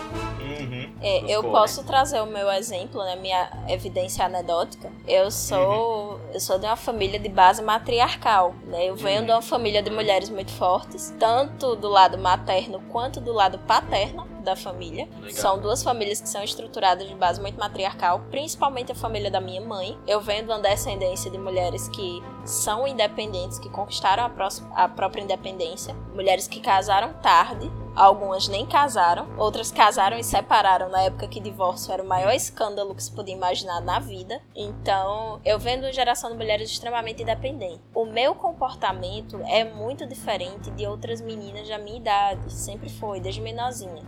É, eu posso trazer o meu exemplo, né, minha evidência anedótica. Eu sou, uhum. eu sou de uma família de base matriarcal, né? Eu venho uhum. de uma família de mulheres muito fortes, tanto do lado materno quanto do lado paterno da família. Legal. São duas famílias que são estruturadas de base muito matriarcal, principalmente a família da minha mãe. Eu venho de uma descendência de mulheres que são independentes, que conquistaram a, a própria independência, mulheres que casaram tarde Algumas nem casaram, outras casaram e separaram na época que divórcio era o maior escândalo que se podia imaginar na vida. Então, eu vendo uma geração de mulheres extremamente independentes. O meu comportamento é muito diferente de outras meninas da minha idade, sempre foi, desde menorzinha.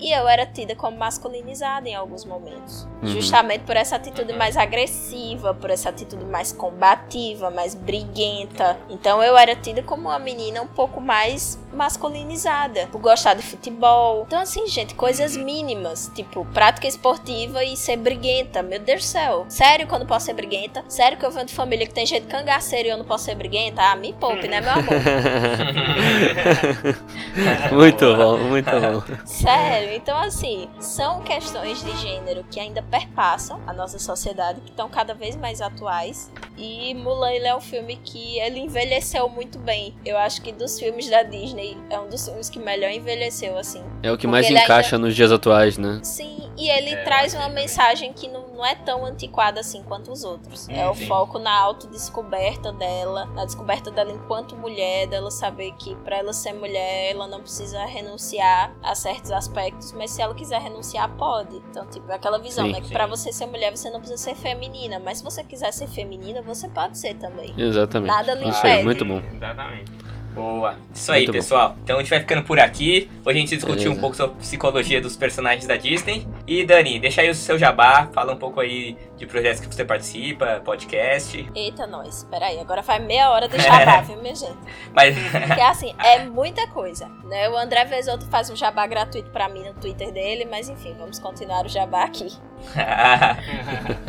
E eu era tida como masculinizada em alguns momentos. Uhum. Justamente por essa atitude mais agressiva, por essa atitude mais combativa, mais briguenta. Então eu era tida como uma menina um pouco mais masculinizada, por gostar de futebol. Então, assim, gente, coisas mínimas, tipo prática esportiva e ser briguenta. Meu Deus do céu. Sério que eu não posso ser briguenta? Sério que eu venho de família que tem gente cangaceiro e eu não posso ser briguenta? Ah, me poupe, né, meu amor? muito bom, muito bom. Sério. Então, assim, são questões de gênero que ainda perpassam a nossa sociedade, que estão cada vez mais atuais. E Mulan ele é um filme que ele envelheceu muito bem. Eu acho que dos filmes da Disney é um dos filmes que melhor envelheceu, assim. É o que mais encaixa ainda... nos dias atuais, né? Sim, e ele é, traz uma mensagem que não, não é tão antiquada assim quanto os outros. é o foco na autodescoberta dela, na descoberta dela enquanto mulher, dela saber que para ela ser mulher, ela não precisa renunciar a certos aspectos mas se ela quiser renunciar, pode. Então, tipo, é aquela visão, sim, né? Que sim. pra você ser mulher, você não precisa ser feminina. Mas se você quiser ser feminina, você pode ser também. Exatamente. Nada lhe Isso aí, muito bom. Exatamente. Boa. Isso aí, Muito pessoal. Bom. Então a gente vai ficando por aqui. Hoje a gente discutiu Beleza. um pouco sobre psicologia dos personagens da Disney. E Dani, deixa aí o seu jabá, fala um pouco aí de projetos que você participa, podcast. Eita, nós. Espera aí, agora faz meia hora do jabá, viu, minha gente? Mas... Porque assim, é muita coisa, né? O André Vesoto faz um jabá gratuito para mim no Twitter dele, mas enfim, vamos continuar o jabá aqui.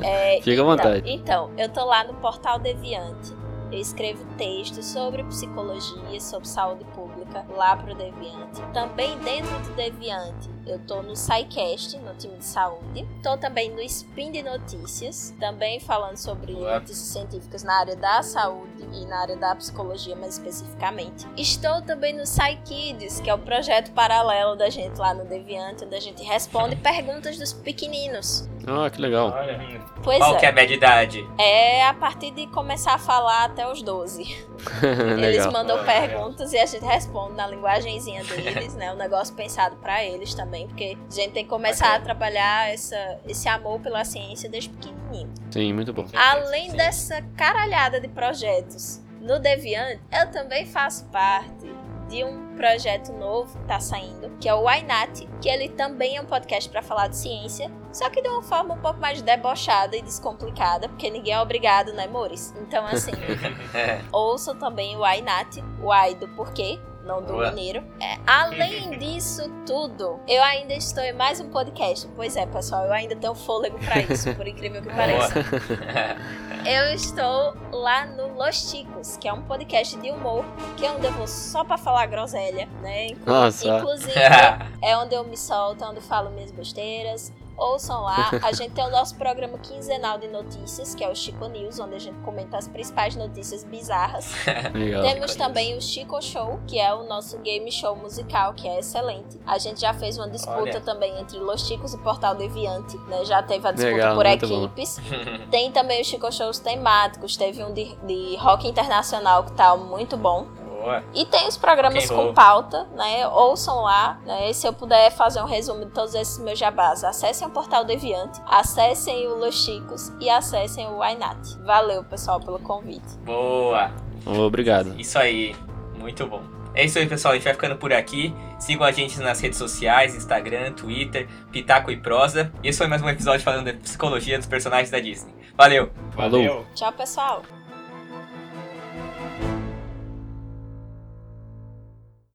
é, Fica à então, vontade. Então, eu tô lá no Portal Deviante eu escrevo textos sobre psicologia, sobre saúde pública lá pro Deviante. Também dentro do Deviante, eu tô no SciCast, no time de saúde. Tô também no Spin de Notícias, também falando sobre notícias científicas na área da saúde e na área da psicologia mais especificamente. Estou também no SciKids, que é o projeto paralelo da gente lá no Deviante, onde a gente responde perguntas dos pequeninos. Ah, que legal. Pois Qual é. que é a média idade? É a partir de começar a falar até os 12. eles mandam perguntas e a gente responde na linguagemzinha deles, né? Um negócio pensado para eles também, porque a gente tem que começar a trabalhar essa, esse amor pela ciência desde pequenininho. Sim, muito bom. Além Sim. dessa caralhada de projetos no Deviant, eu também faço parte de um projeto novo que tá saindo, que é o Wainat, que ele também é um podcast para falar de ciência, só que de uma forma um pouco mais debochada e descomplicada, porque ninguém é obrigado, né, Mores? Então, assim, ouça também o Wainat, o Ai do porquê, não do Boa. mineiro. É, além disso tudo, eu ainda estou em mais um podcast. Pois é, pessoal, eu ainda tenho fôlego pra isso, por incrível que pareça. Eu estou lá no Los Ticos, que é um podcast de humor, que é onde eu vou só pra falar groselha, né? Nossa. Inclusive, é onde eu me solto, onde eu falo minhas besteiras. Ouçam lá. A gente tem o nosso programa quinzenal de notícias, que é o Chico News, onde a gente comenta as principais notícias bizarras. Legal. Temos também o Chico Show, que é o nosso game show musical, que é excelente. A gente já fez uma disputa Olha. também entre Los Chicos e Portal Deviante, né? Já teve a disputa Legal, por equipes. Tem também os Chico Shows temáticos, teve um de, de rock internacional que tá muito bom. Boa. E tem os programas roll. com pauta, né? Ouçam lá, né? E se eu puder fazer um resumo de todos esses meus jabás, acessem o Portal Deviante, acessem o Los Chicos e acessem o Wainat. Valeu, pessoal, pelo convite. Boa. Obrigado. Isso aí. Muito bom. É isso aí, pessoal. A gente vai ficando por aqui. Sigam a gente nas redes sociais, Instagram, Twitter, Pitaco e Prosa. E esse foi mais um episódio falando da psicologia dos personagens da Disney. Valeu! Valeu. Tchau, pessoal.